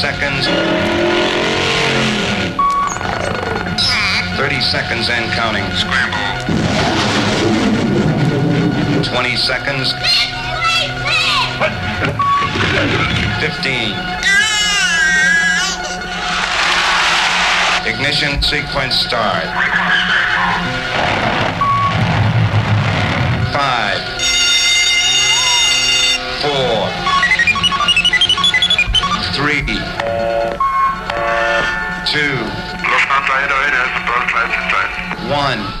40 seconds. 30 seconds and counting. Scramble. 20 seconds. 15. Ignition sequence start. Five. Four. Three two. One.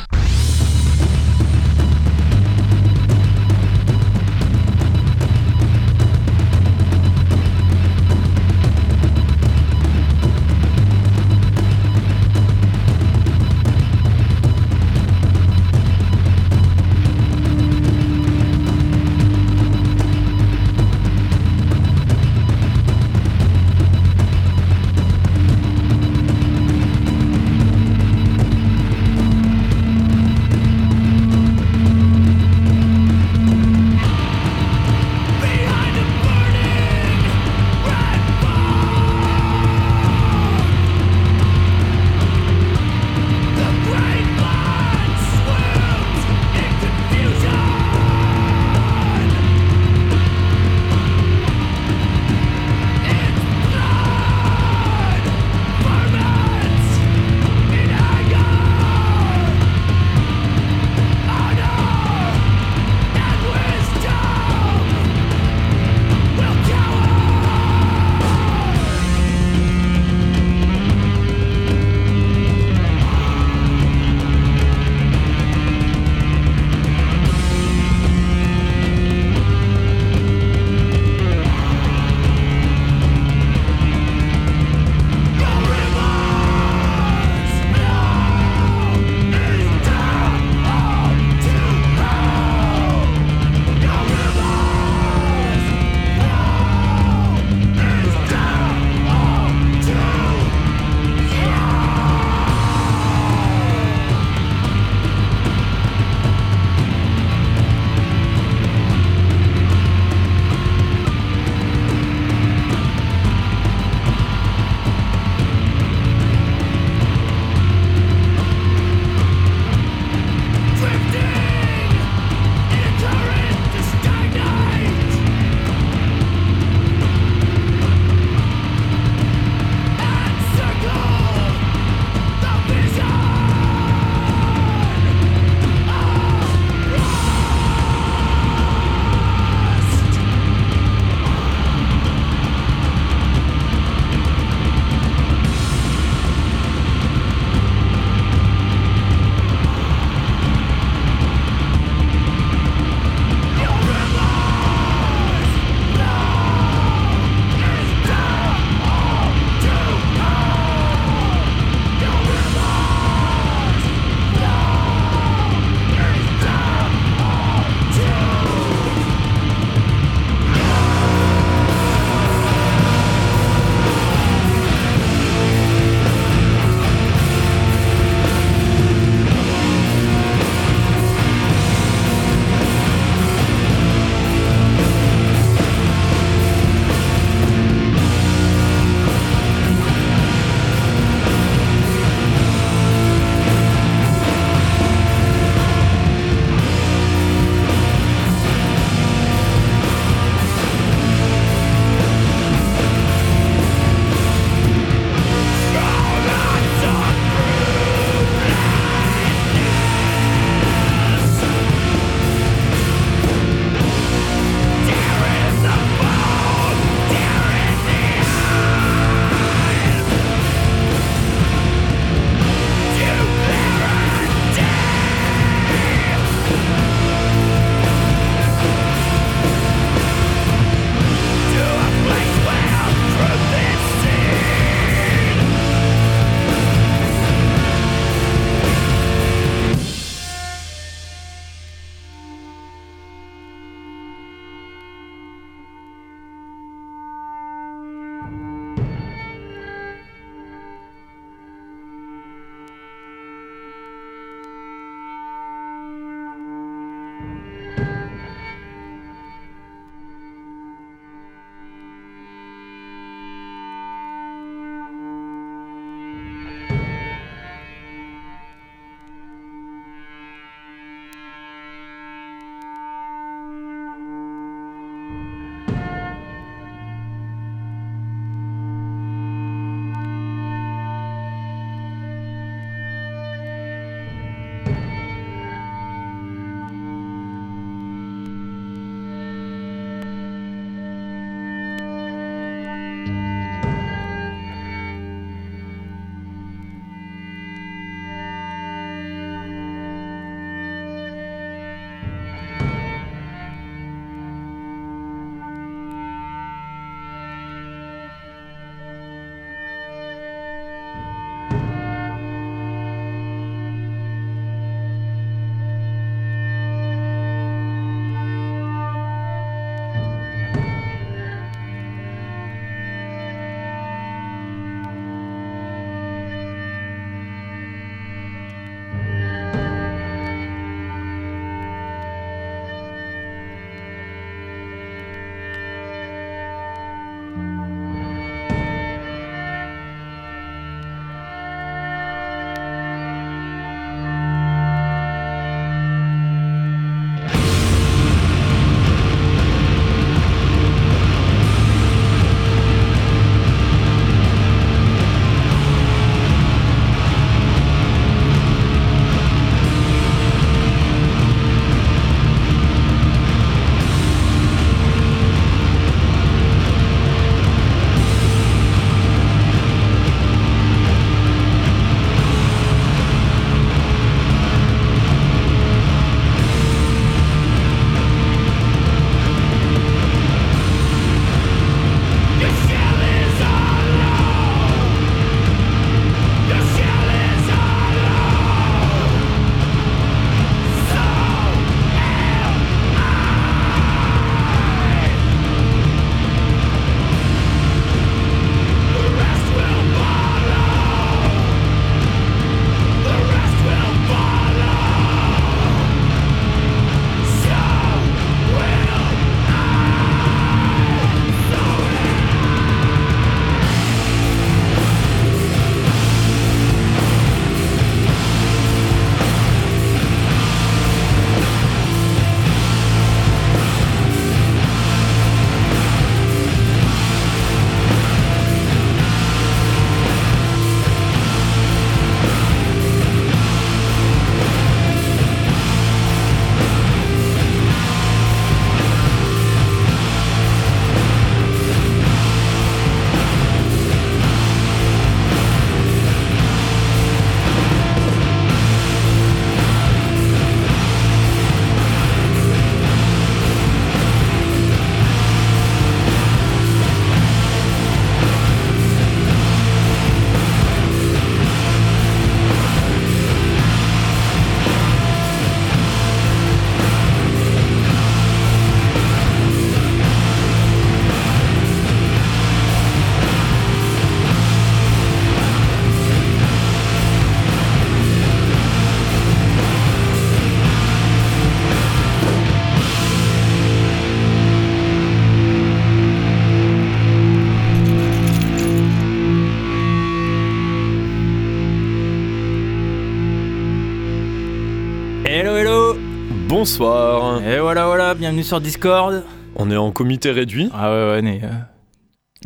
Bonsoir. Et voilà, voilà, bienvenue sur Discord. On est en comité réduit. Ah ouais, ouais, on est euh,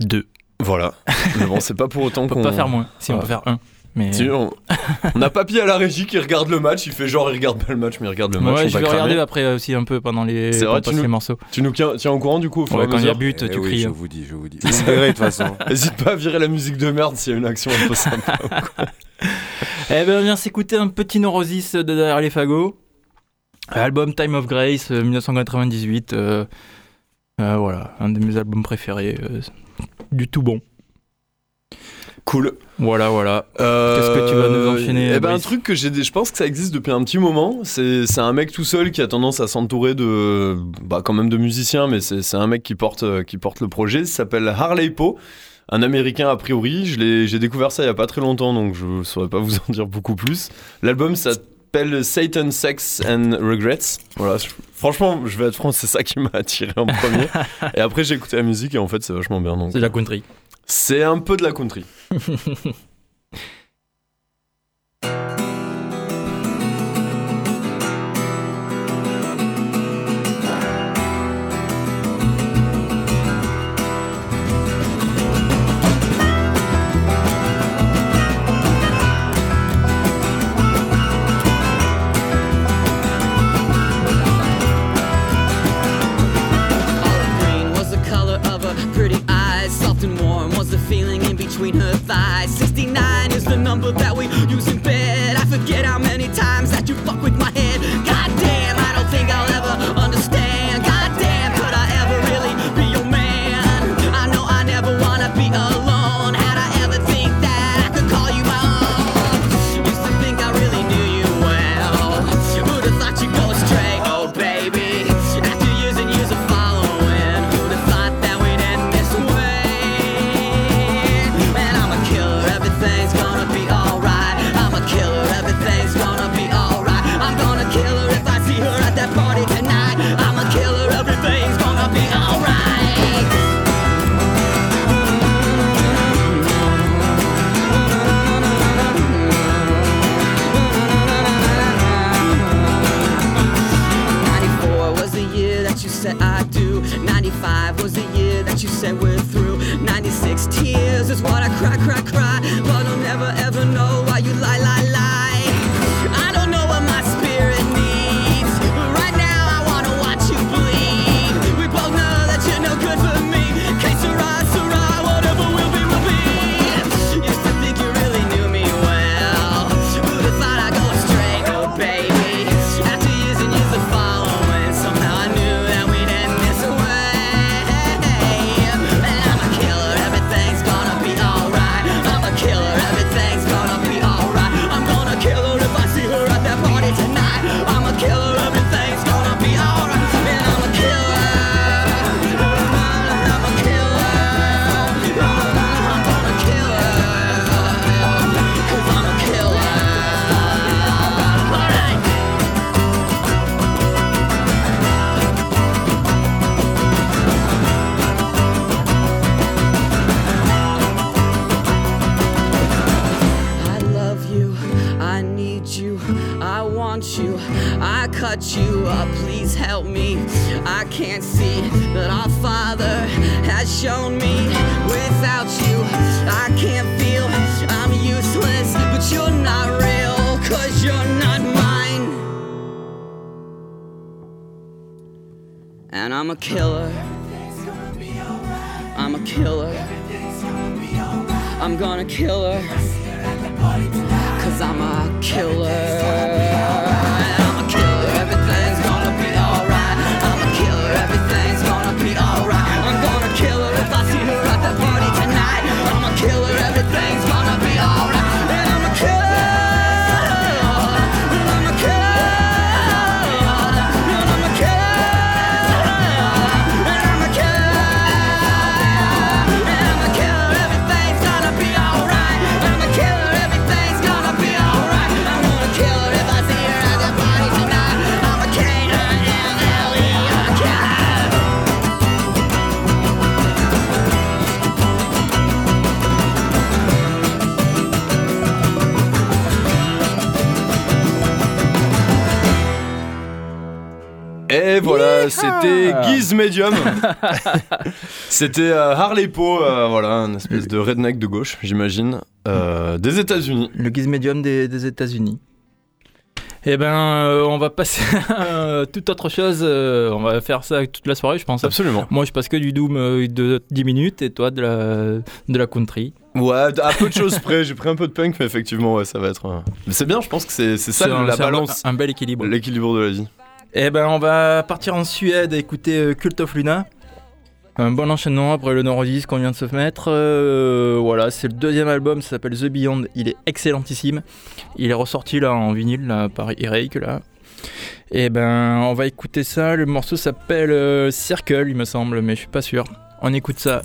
deux. Voilà. Mais bon, c'est pas pour autant On peut qu'on. pas faire moins. Si, on peut faire un. Mais Si, on... on a Papy à la régie qui regarde le match. Il fait genre, il regarde pas le match, mais il regarde le match. ouais, on je va vais regarder après aussi un peu pendant les, C'est vrai, pendant tu nous- les morceaux. Tu nous tiens, tiens au courant du coup au fur et Ouais, quand il y a but, Eh tu oui, cries. je vous dis, je vous dis. Vous verrez de toute façon. N'hésite pas à virer la musique de merde s'il y a une action un peu sympa. Eh ben, on vient s'écouter un petit Neurosis de derrière les fagots. Album Time of Grace, euh, 1998. euh, euh, voilà, un de mes albums préférés. euh, du tout bon. cool. Voilà, voilà. Euh, Qu'est-ce que tu vas nous enchaîner, Eh ben, un truc que j'ai, je pense que ça existe depuis un petit moment. C'est, c'est un mec tout seul qui a tendance à s'entourer de, bah, quand même de musiciens, mais c'est, c'est un mec qui porte, euh, qui porte le projet. Il s'appelle Harley Poe. Un américain a priori, je l'ai, j'ai découvert ça il y a pas très longtemps, donc je saurais pas vous en dire beaucoup plus. L'album s'appelle Satan, Sex and Regrets. Voilà, je- franchement, je vais être franc, c'est ça qui m'a attiré en premier. et après, j'ai écouté la musique et en fait, c'est vachement bien. C'est de la country. c'est un peu de la country. Giz Medium. c'était euh, Harley Poe, euh, voilà, une espèce de redneck de gauche, j'imagine, euh, des États-Unis. Le Giz Medium des, des États-Unis. Eh ben, euh, on va passer à euh, toute autre chose. euh, on va faire ça toute la soirée, je pense. Absolument. Moi, je passe que du Doom euh, de 10 minutes et toi de la, de la country. Ouais, à peu de choses près, j'ai pris un peu de punk, mais effectivement, ouais, ça va être. euh, c'est bien, je pense que c'est c'est ça un- la c'est un- balance, Un, bel équilibre. l'équilibre de la vie. Eh ben, on va partir en Suède et écouter euh, Cult of Luna. Un bon enchaînement après le Neurosis qu'on vient de se mettre. Euh, voilà, c'est le deuxième album, ça s'appelle The Beyond. Il est excellentissime. Il est ressorti là en vinyle par Earache là. Et ben, on va écouter ça. Le morceau s'appelle euh, Circle, il me semble, mais je suis pas sûr. On écoute ça.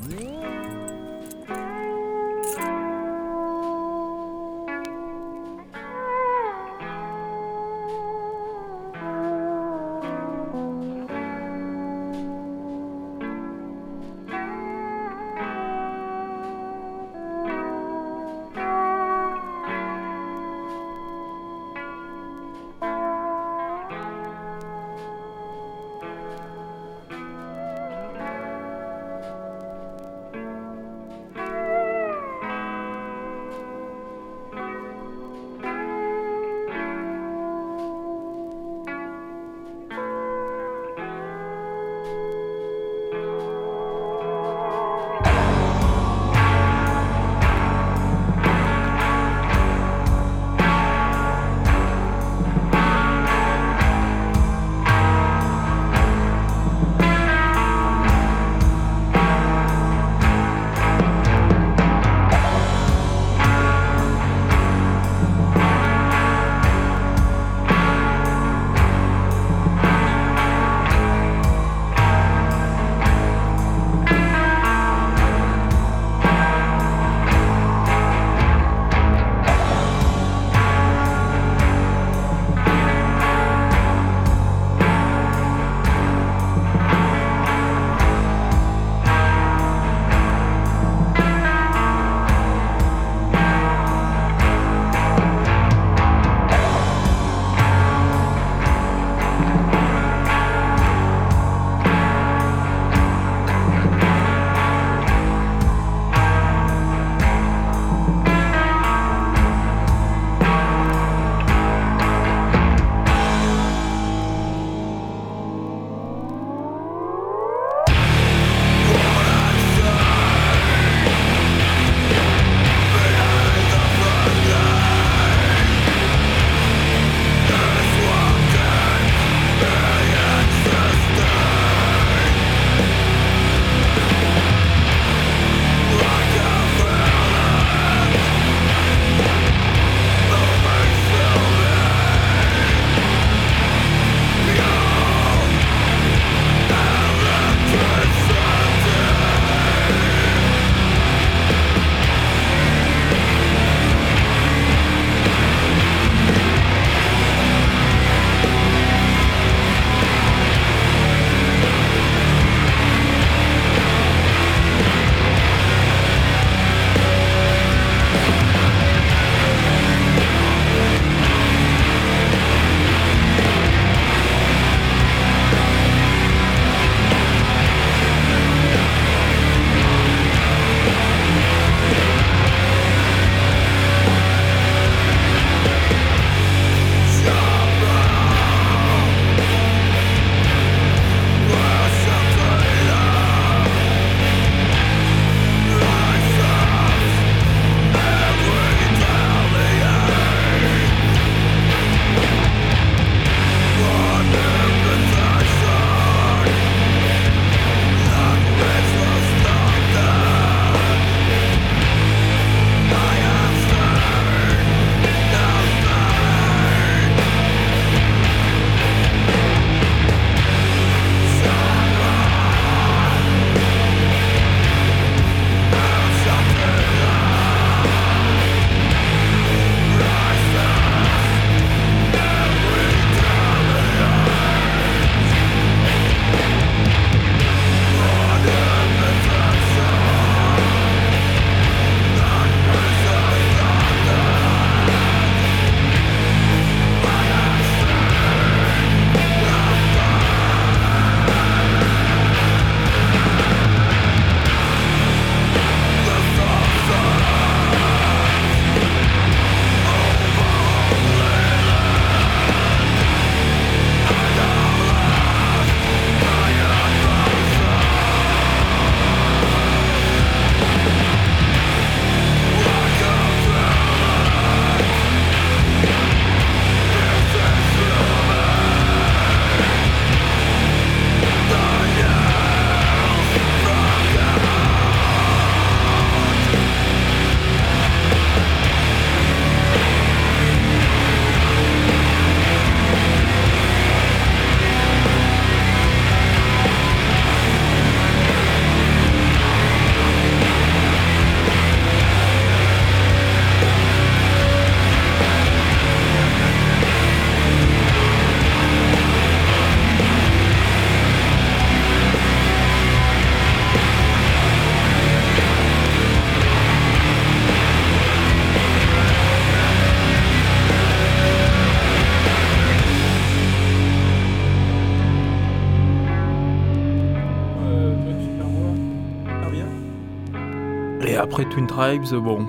Après Twin Tribes, bon,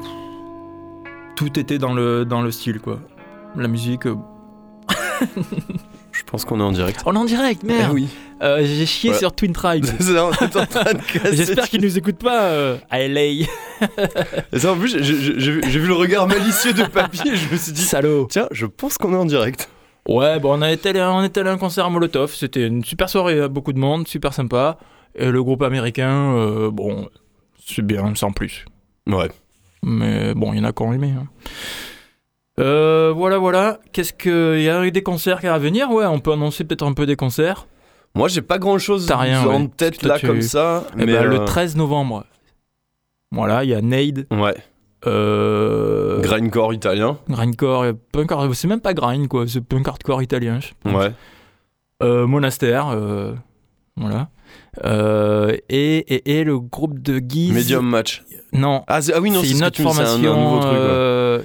tout était dans le, dans le style, quoi. La musique. euh, Je pense qu'on est en direct. On est en direct, Eh merde oui. Euh, J'ai chié sur Twin Tribes. J'espère qu'ils nous écoutent pas euh, à LA. Et ça, en plus, j'ai- vu le regard malicieux de Papy et je me suis dit, Salaud. tiens, je pense qu'on est en direct. Ouais, bon, on, été, allé- on était allé à un concert à Molotov. C'était une super soirée, beaucoup de monde, super sympa. Et le groupe américain, euh, bon, c'est bien, sans plus. Ouais. Mais bon, il y en a qui ont aimé. hein. Euh, voilà, voilà. Qu'est-ce que. Il y a eu des concerts qui à venir? Ouais, on peut annoncer peut-être un peu des concerts. Moi, j'ai pas grand chose T'as rien, en ouais. tête là tu- comme ça. Eh mais ben, euh, Le 13 novembre. Voilà, il y a Nade, Ouais. euh, Grindcore italien. Grindcore, euh, punk c'est même pas grind quoi, c'est punk hardcore italien. je pense. Ouais. Euh, Monastère, euh, voilà. Euh, et, et, et le groupe de Guise. Medium match. Non, Ah, ah oui, non, c'est une autre un- formation. un, nouveau truc. ouais. euh,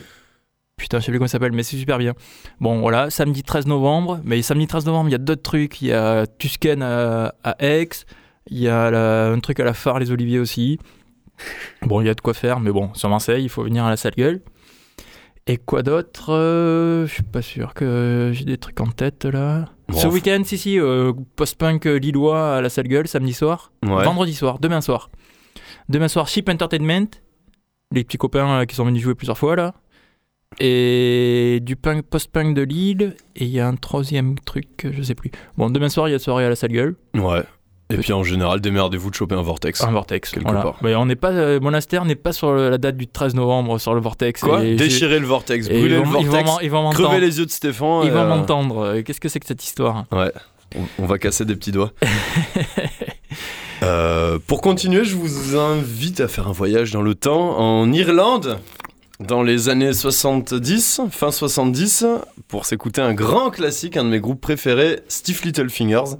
Putain, je sais plus comment ça s'appelle, mais c'est super bien. Bon, voilà, samedi 13 novembre. Mais samedi 13 novembre, il y a d'autres trucs. Il y a Tusken à, à Aix. Il y a la- un truc à la phare, les Oliviers aussi. Bon, il y a de quoi faire, mais bon, sur Marseille, il faut venir à la sale gueule. Et quoi d'autre? Euh, Je suis pas sûr que j'ai des trucs en tête là. Bon, Ce week-end, si, si, euh, post-punk euh, lillois à la sale gueule, samedi soir. Ouais. Vendredi soir, demain soir. Demain soir, Ship Entertainment. Les petits copains euh, qui sont venus jouer plusieurs fois là. Et du punk, post-punk de Lille. Et il y a un troisième truc, je sais plus. Bon, demain soir, il y a soirée à la sale gueule. Ouais. Et puis en général, démerdez-vous de choper un vortex. Un vortex. Quelque voilà. part. Mais on n'est pas, euh, Monastère n'est pas sur le- la date du 13 novembre sur le vortex. Quoi Et Déchirer le vortex, ils le vont- ils vont vortex, ils vont crever m'entendre. les yeux de Stéphane. Ils et, vont euh, m'entendre. Euh, Qu'est-ce que c'est que cette histoire? Ouais. On, on va casser des petits doigts. Euh, pour continuer, je vous invite à faire un voyage dans le temps en Irlande, dans les années 70, fin 70, pour s'écouter un grand classique, un de mes groupes préférés, Stiff Little Fingers.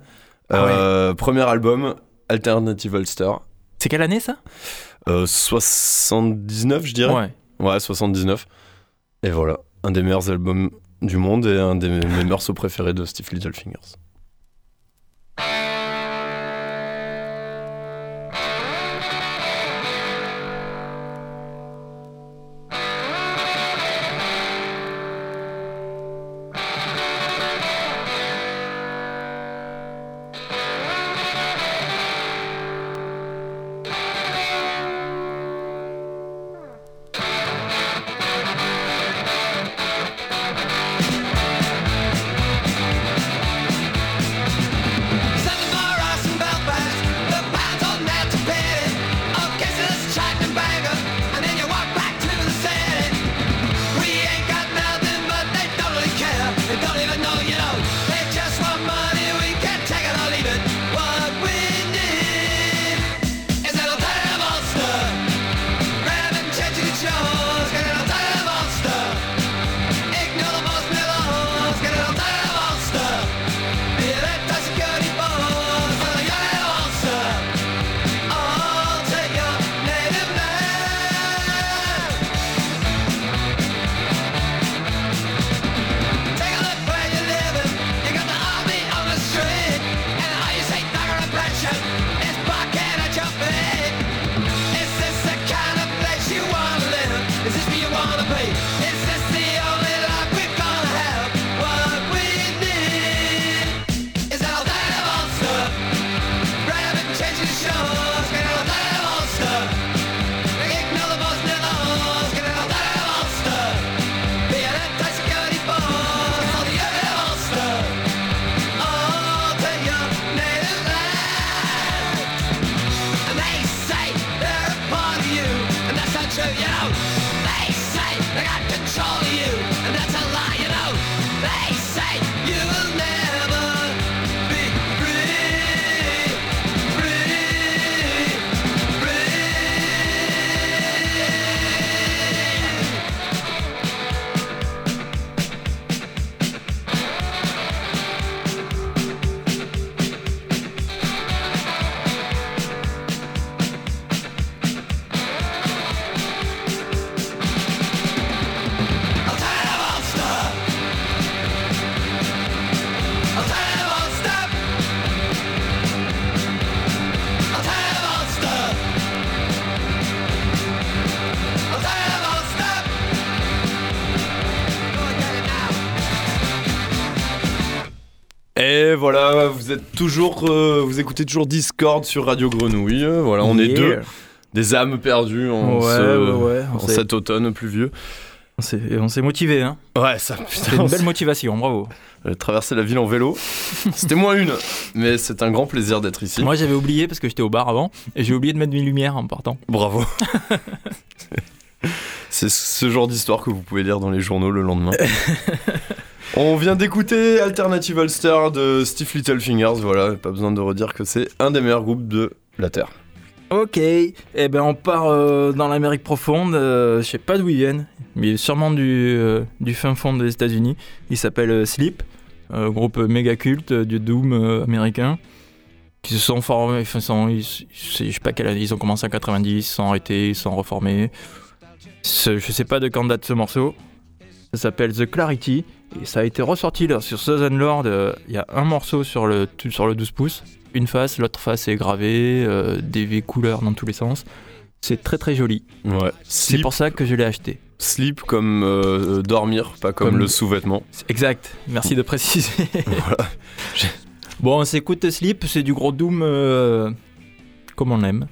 Ah Euh, Premier album, Alternative Ulster. C'est quelle année ça? Euh, 79, je dirais. Ouais. Ouais, 79. Et voilà, un des meilleurs albums du monde et un des mes morceaux préférés de Stiff Little toujours, euh, vous écoutez toujours Discord sur Radio Grenouille. euh, Voilà, on est Yeah. deux, des âmes perdues en, Ouais, ce- ouais, ouais. On en s'est- cet automne pluvieux. On s'est on s'est motivé, hein. Ouais, ça, C'est putain, une belle motivation, bravo. euh, traverser la ville en vélo. C'était moins une, mais c'est un grand plaisir d'être ici. Moi, j'avais oublié parce que j'étais au bar avant et j'ai oublié de mettre mes lumières en partant. Bravo. C'est ce genre d'histoire que vous pouvez lire dans les journaux le lendemain. On vient d'écouter Alternative Ulster de Steve Littlefingers, voilà, pas besoin de redire que c'est un des meilleurs groupes de la Terre. Ok, eh ben on part euh, dans l'Amérique profonde. euh, je sais pas d'où ils viennent, mais sûrement du, euh, du fin fond des États-Unis. Il s'appelle Sleep, groupe méga culte du doom américain. Qui se sont formés, enfin, je sais pas quelle année, ils ont commencé en 90, ils se sont arrêtés, ils sont reformés. Je sais pas de quand date ce morceau. Ça s'appelle The Clarity et ça a été ressorti là, sur Southern Lord. euh, Il y a un morceau sur le, sur le 12 pouces une face, l'autre face est gravée, euh, des V couleurs dans tous les sens. C'est très très joli. Ouais. C'est pour ça que je l'ai acheté. sleep comme euh, dormir, pas comme, Comme- le sous-vêtement. Exact, merci de préciser. Voilà. bon, on s'écoute Sleep, c'est du gros Doom comme on aime.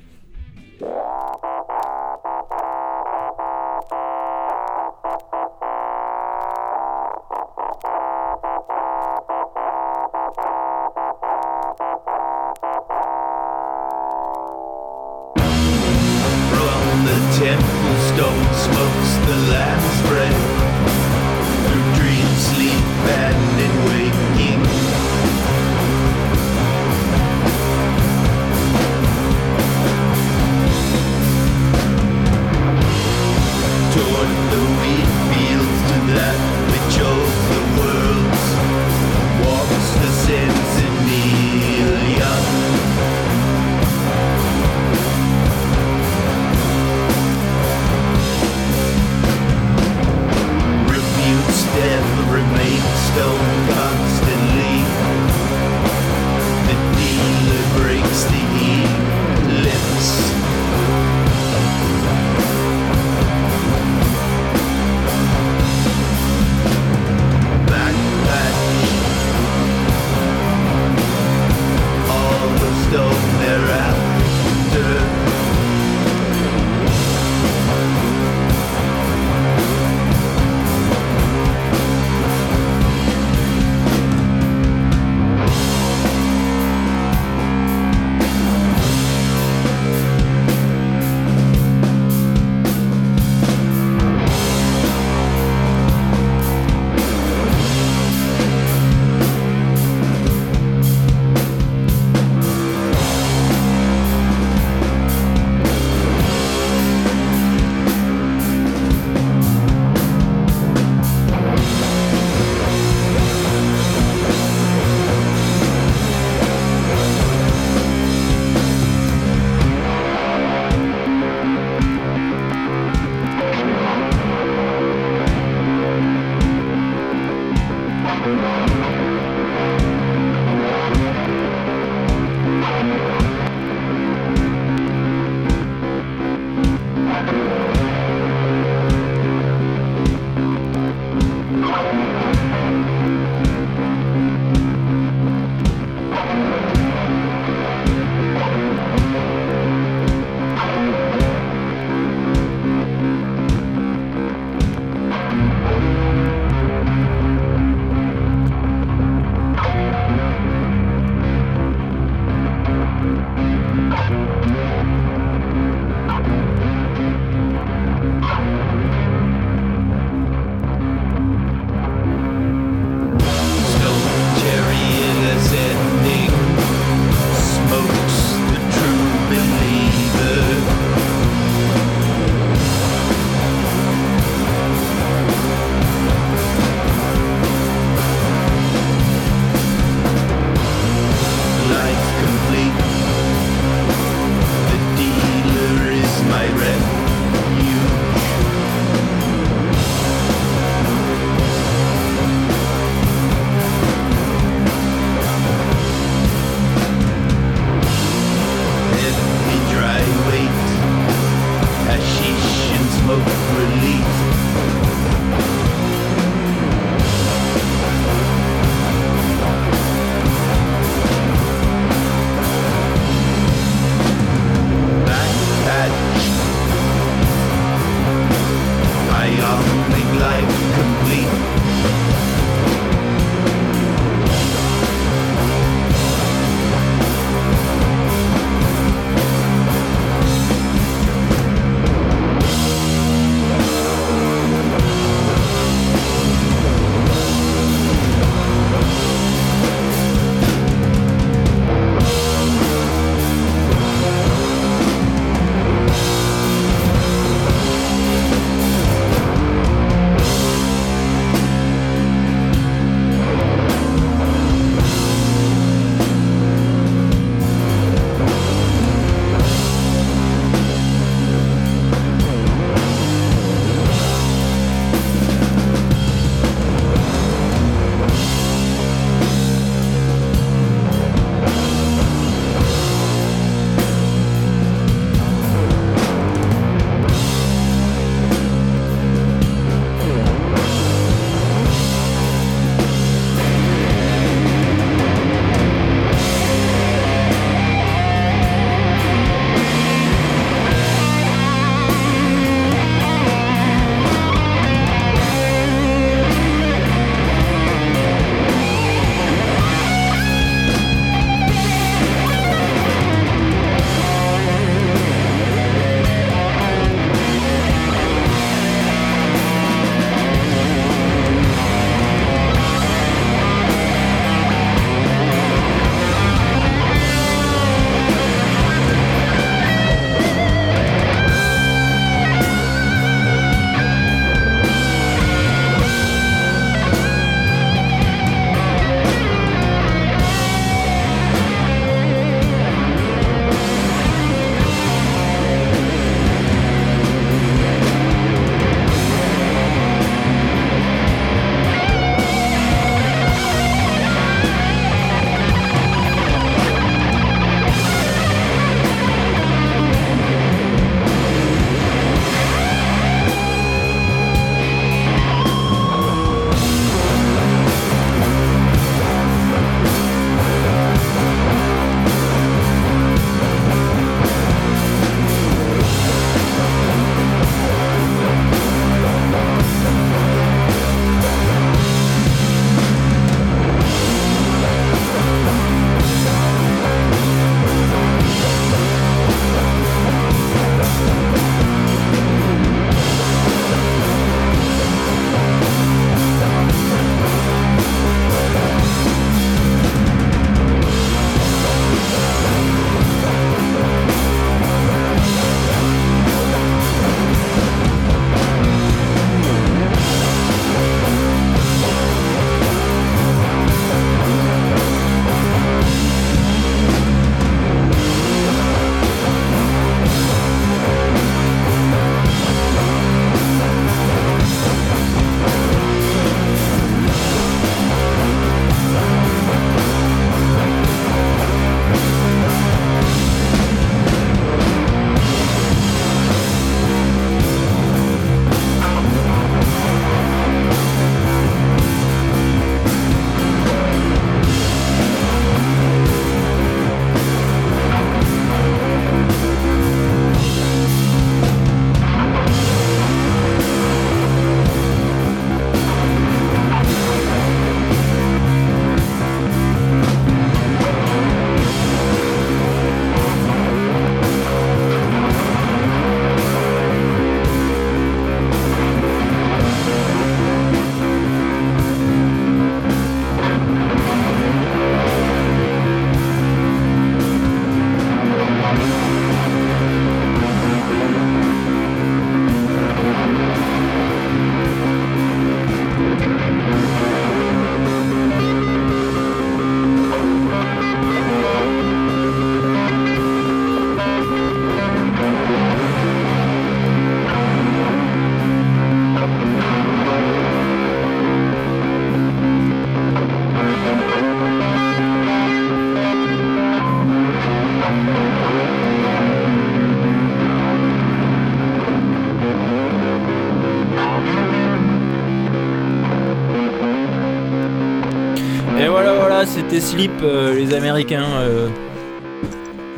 Sleep, euh, les Américains, euh,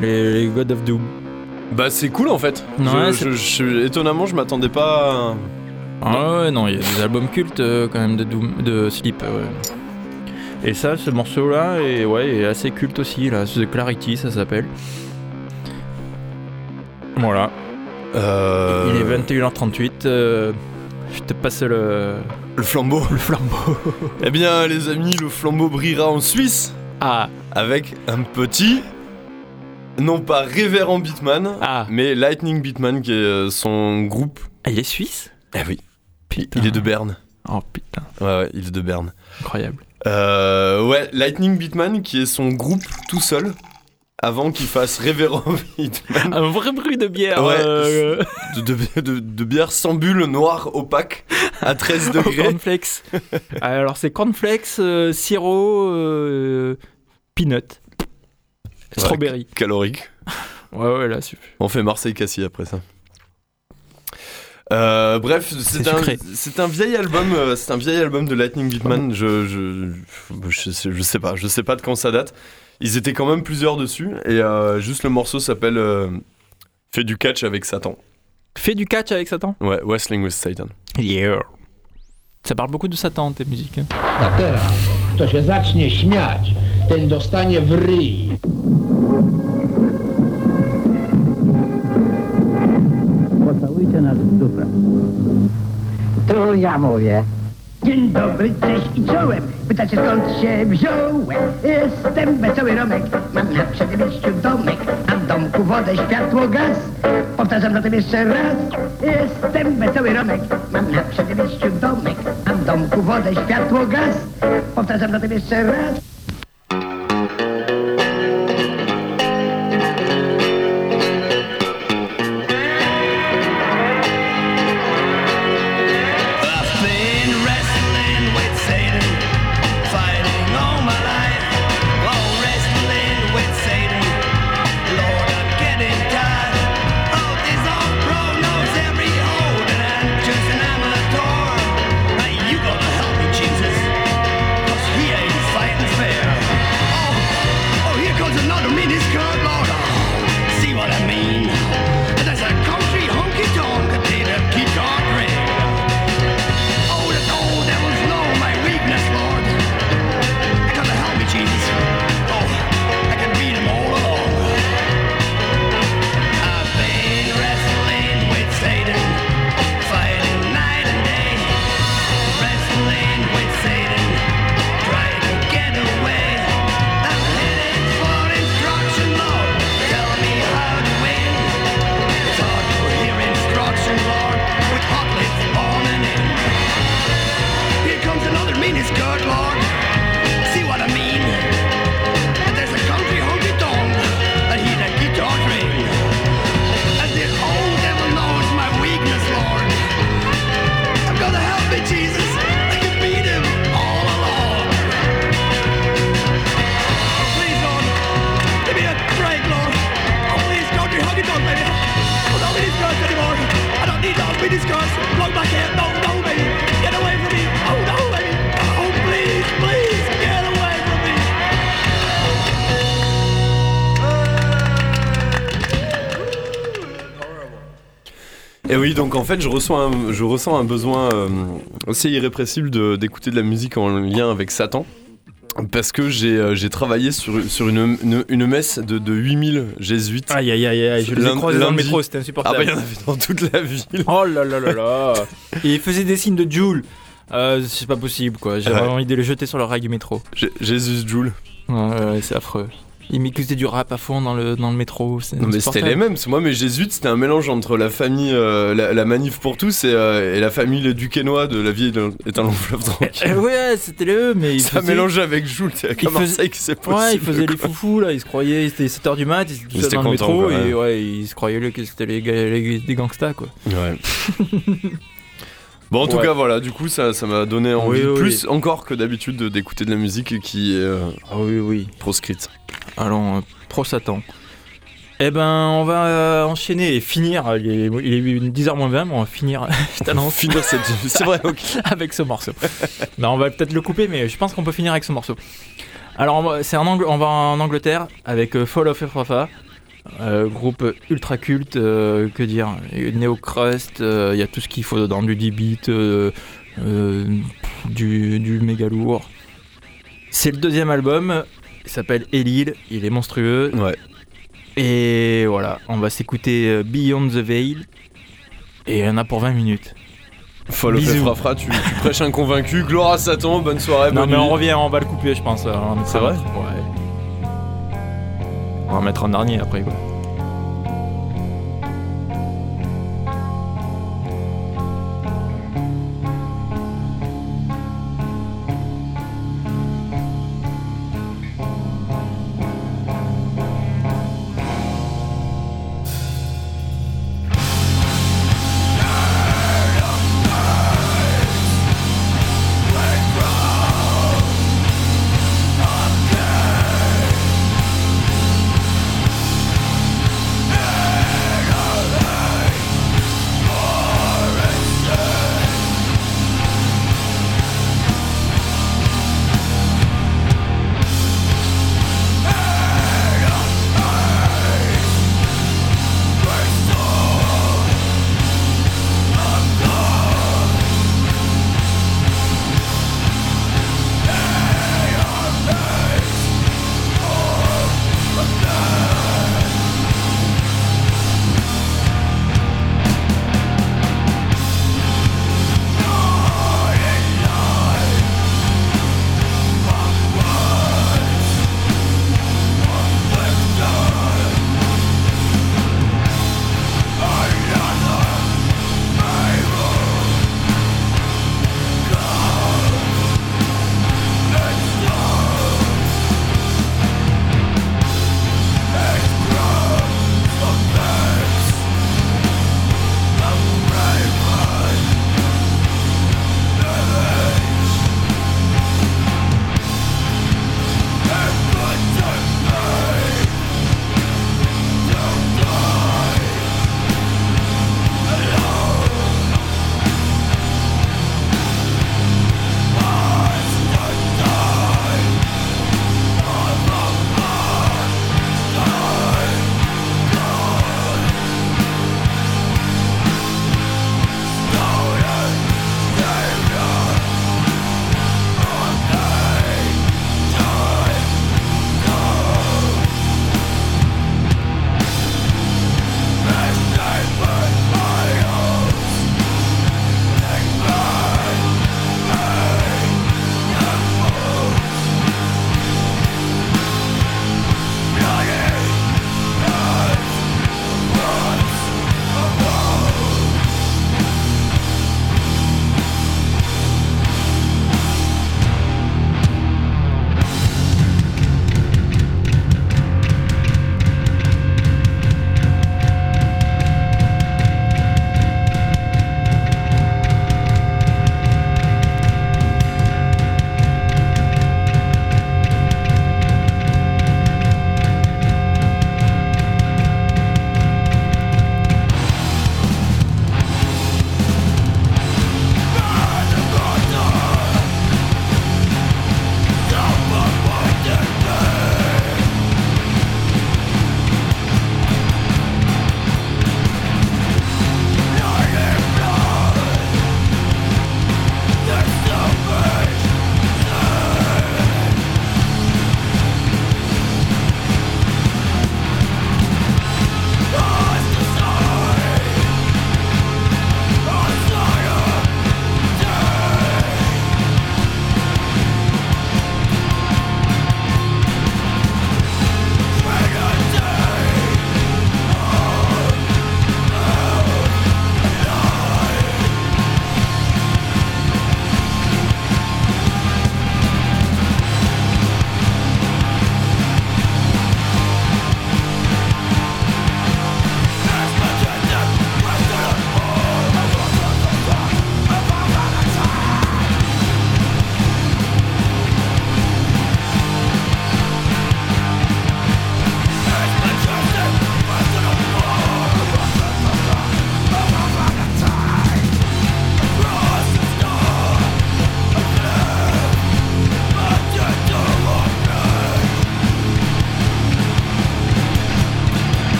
les, les God of Doom. Bah c'est cool en fait. Ouais, Je- je- je- étonnamment, je m'attendais pas. à- Ah ouais, non, il y a des albums cultes euh, quand même de Doom, de Sleep. ouais. Et ça, ce morceau-là, est, ouais, est assez culte aussi. Là, The Clarity, ça s'appelle. Voilà. Il est 21h38. euh, je te passe le, Le flambeau. le flambeau. Eh bien, les amis, le flambeau brillera en Suisse Ah, avec un petit. Non pas révérend Beatman, ah. mais Lightning Beatman qui est euh, son groupe. Ah, il est suisse? Eh oui, Putain. il est de Berne. Oh putain, Ouais, ouais, il est de Berne. incroyable. Euh, ouais, Lightning Beatman qui est son groupe tout seul avant qu'il fasse révérend. Un vrai bruit de bière. Ouais. euh, De, de- de- de bière sans bulle noire opaque à 13 au degrés. cornflakes. Alors, c'est cornflakes, euh, sirop, euh, peanut, strawberry. Calorique. Ouais, ouais, là, super. On fait Marseille-Cassis après ça. Euh, bref, c'est un, sucré. c'est un vieil album, euh, c'est un vieil album de Lightning Beatman. Je, je, je, sais, je sais pas, je sais pas de quand ça date. Ils étaient quand même plusieurs dessus et euh, juste le morceau s'appelle euh, Fait du catch avec Satan. Fais du catch avec Satan? Ouais, Wrestling with Satan. Yeah. Ça parle beaucoup de Satan, tes musiques. hein. A teraz, kto się zacznie śmiać, ten dostanie w ryj. Pocałujcie nas w dupę. To ja mówię. Dzień dobry, cześć i czołem. Pytacie skąd się wziąłem? Jestem wesoły Romek, mam na przedmieściu domek. A w domku wodę, światło, gaz. Powtarzam zatem jeszcze raz. Jestem wesoły Romek, mam na przedmieściu domek. A w domku wodę, światło, gaz. Powtarzam zatem jeszcze raz. Oui, donc en fait, je, reçois un- je ressens un besoin euh, assez irrépressible de- d'écouter de, la musique en lien avec Satan. Parce que j'ai euh, travaillé sur, sur une, une, une messe de, de 8000 jésuites. Aïe, aïe, aïe, aïe, je les ai croisés dans le métro, c'était Ah insupportable. bah il y en avait dans toute la ville. Oh là là là là Et il faisait des signes de Joule. Euh, c'est pas possible quoi, j'ai Ouais. vraiment envie de les jeter sur le rail du métro. J- Jésus Joule. Ouais, ouais, c'est affreux. Il m'écoutait du rap à fond dans le, dans le métro. Non mais c'était les mêmes. Moi, mes jésuites, c'était un mélange entre la famille, euh, la, la manif pour tous et, euh, et la famille les Duquesnois de la vie est un long fleuve tranquille. Euh, ouais, c'était les eux, mais ils Ça faisaient- mélangeait avec Joule, c'est comme Marseille que c'est possible. Ouais, ils faisaient les foufous là, ils se croyaient, c'était 7h du mat, ils étaient tout Ils seuls dans le métro quoi, et ouais, ils se croyaient que c'était les, les- des gangsters quoi. Ouais. Bon, en tout Ouais. cas, voilà, du coup, ça ça m'a donné envie, Oui, oui, plus encore que d'habitude, de- d'écouter de la musique qui est euh, Ah oui, oui. proscrite. Allons, euh, pro Satan. Eh ben, on va euh, enchaîner et finir. Il est, il est 10h moins 20, mais on va finir. je t'annonce. Finir cette. C'est vrai, ok. avec ce morceau. non, on va peut-être le couper, mais je pense qu'on peut finir avec ce morceau. Alors, on va- c'est en Angl- on va en Angleterre avec euh, Fall of Efrafa, euh, groupe ultra culte, euh, que dire, Neo Crust, euh, il y a tout ce qu'il faut dedans, du D-beat, euh, euh, du, du méga lourd. C'est le deuxième album, il s'appelle Elil, il est monstrueux. Ouais. Et voilà, on va s'écouter euh, Beyond the Veil. Et il y en a pour 20 minutes. Follow Bisous. Frafra, tu, tu prêches un convaincu. Gloire à Satan, bonne soirée, Non bonne mais on revient, on va le couper je pense. euh, C'est vrai Ouais. On va mettre un dernier après quoi.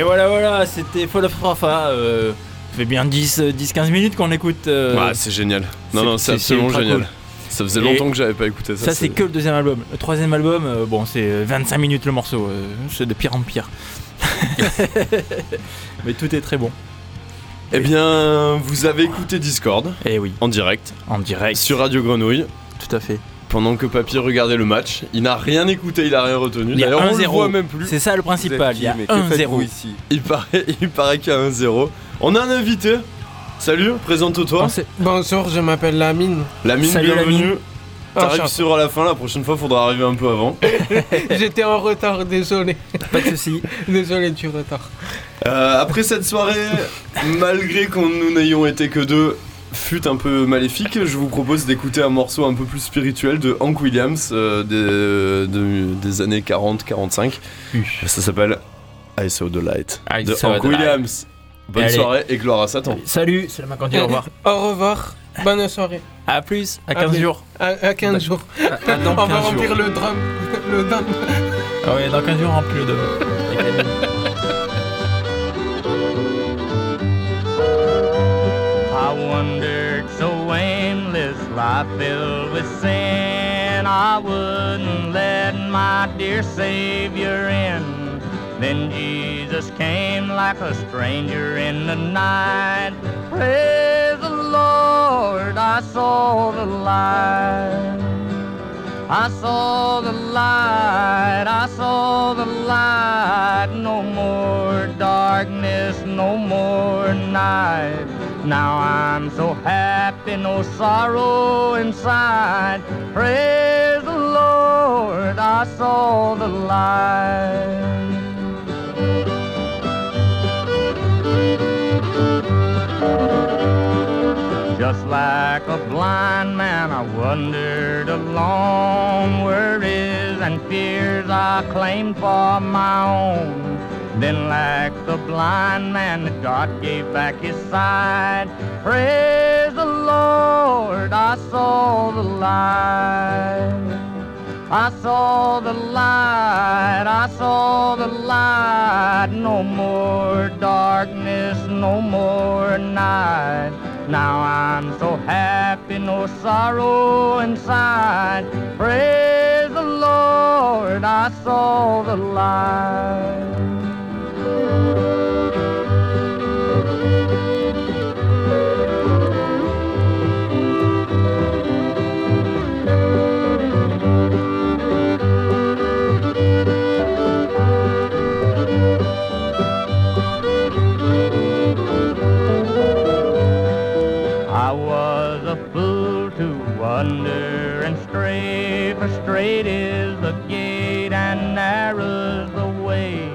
Et voilà, voilà, c'était Fall of Rafa. Euh, ça fait bien 10-15 minutes qu'on écoute. euh, Ah, c'est génial. Non, non, c'est absolument génial. cool. Ça faisait Et longtemps que j'avais pas écouté ça. ça, c'est que le deuxième album. Le troisième album, euh, bon, c'est 25 minutes le morceau. euh, c'est de pire en pire. Mais tout est très bon. Eh bien, vous avez écouté Discord Et oui, en direct en direct. sur Radio Grenouille Tout à fait. Pendant que Papy regardait le match. Il n'a rien écouté, il a rien retenu. Il y a D'ailleurs, on le 1-0. voit même plus. C'est ça le principal. qui, Il y a mais que faites-vous 1-0. ici Il paraît, il paraît qu'il y a un 0. On a un invité. Salut, présente-toi. Bonjour, je m'appelle Lamine. La mine, Salut, bienvenue. Lamine. T'arrives sur à la fin, la prochaine fois faudra arriver un peu avant. J'étais en retard, désolé. Pas de soucis. Désolé du retard. Euh, après cette soirée, malgré qu'on nous n'ayons été que deux, fut un peu maléfique, je vous propose d'écouter un morceau un peu plus spirituel de Hank Williams euh, des, de- des années 40-45. Ça s'appelle I Saw the Light I de Hank. Williams. Bonne Allez. soirée et gloire à Satan. Salut, c'est la Macandy, au revoir. Au revoir. Bonne soirée. À plus, à À 15 plus. jours. À, à 15 jours. À, dans On va 15 remplir jours. le drum. Le drum. Ah ouais, dans 15 jours, remplis le dôme. Filled with sin. I wouldn't let my dear Savior in. Then Jesus came like a stranger in the night. Praise the Lord, I saw the light. I saw the light, I saw the light. No more darkness, no more night. Now I'm so happy, no sorrow inside. Praise the Lord, I saw the light. Just like a blind man, I wandered along worries and fears I claimed for my own. Then, like the blind man, God gave back his sight. Praise the Lord, I saw the light. I saw the light, I saw the light. No more darkness, no more night. Now I'm so happy, no sorrow inside. Praise the Lord, I saw the light. For straight is the gate and narrow's the way.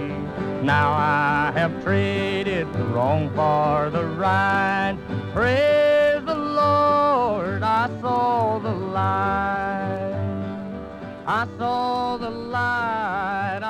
Now I have traded the wrong for the right. Praise the Lord, I saw the light. I saw the light.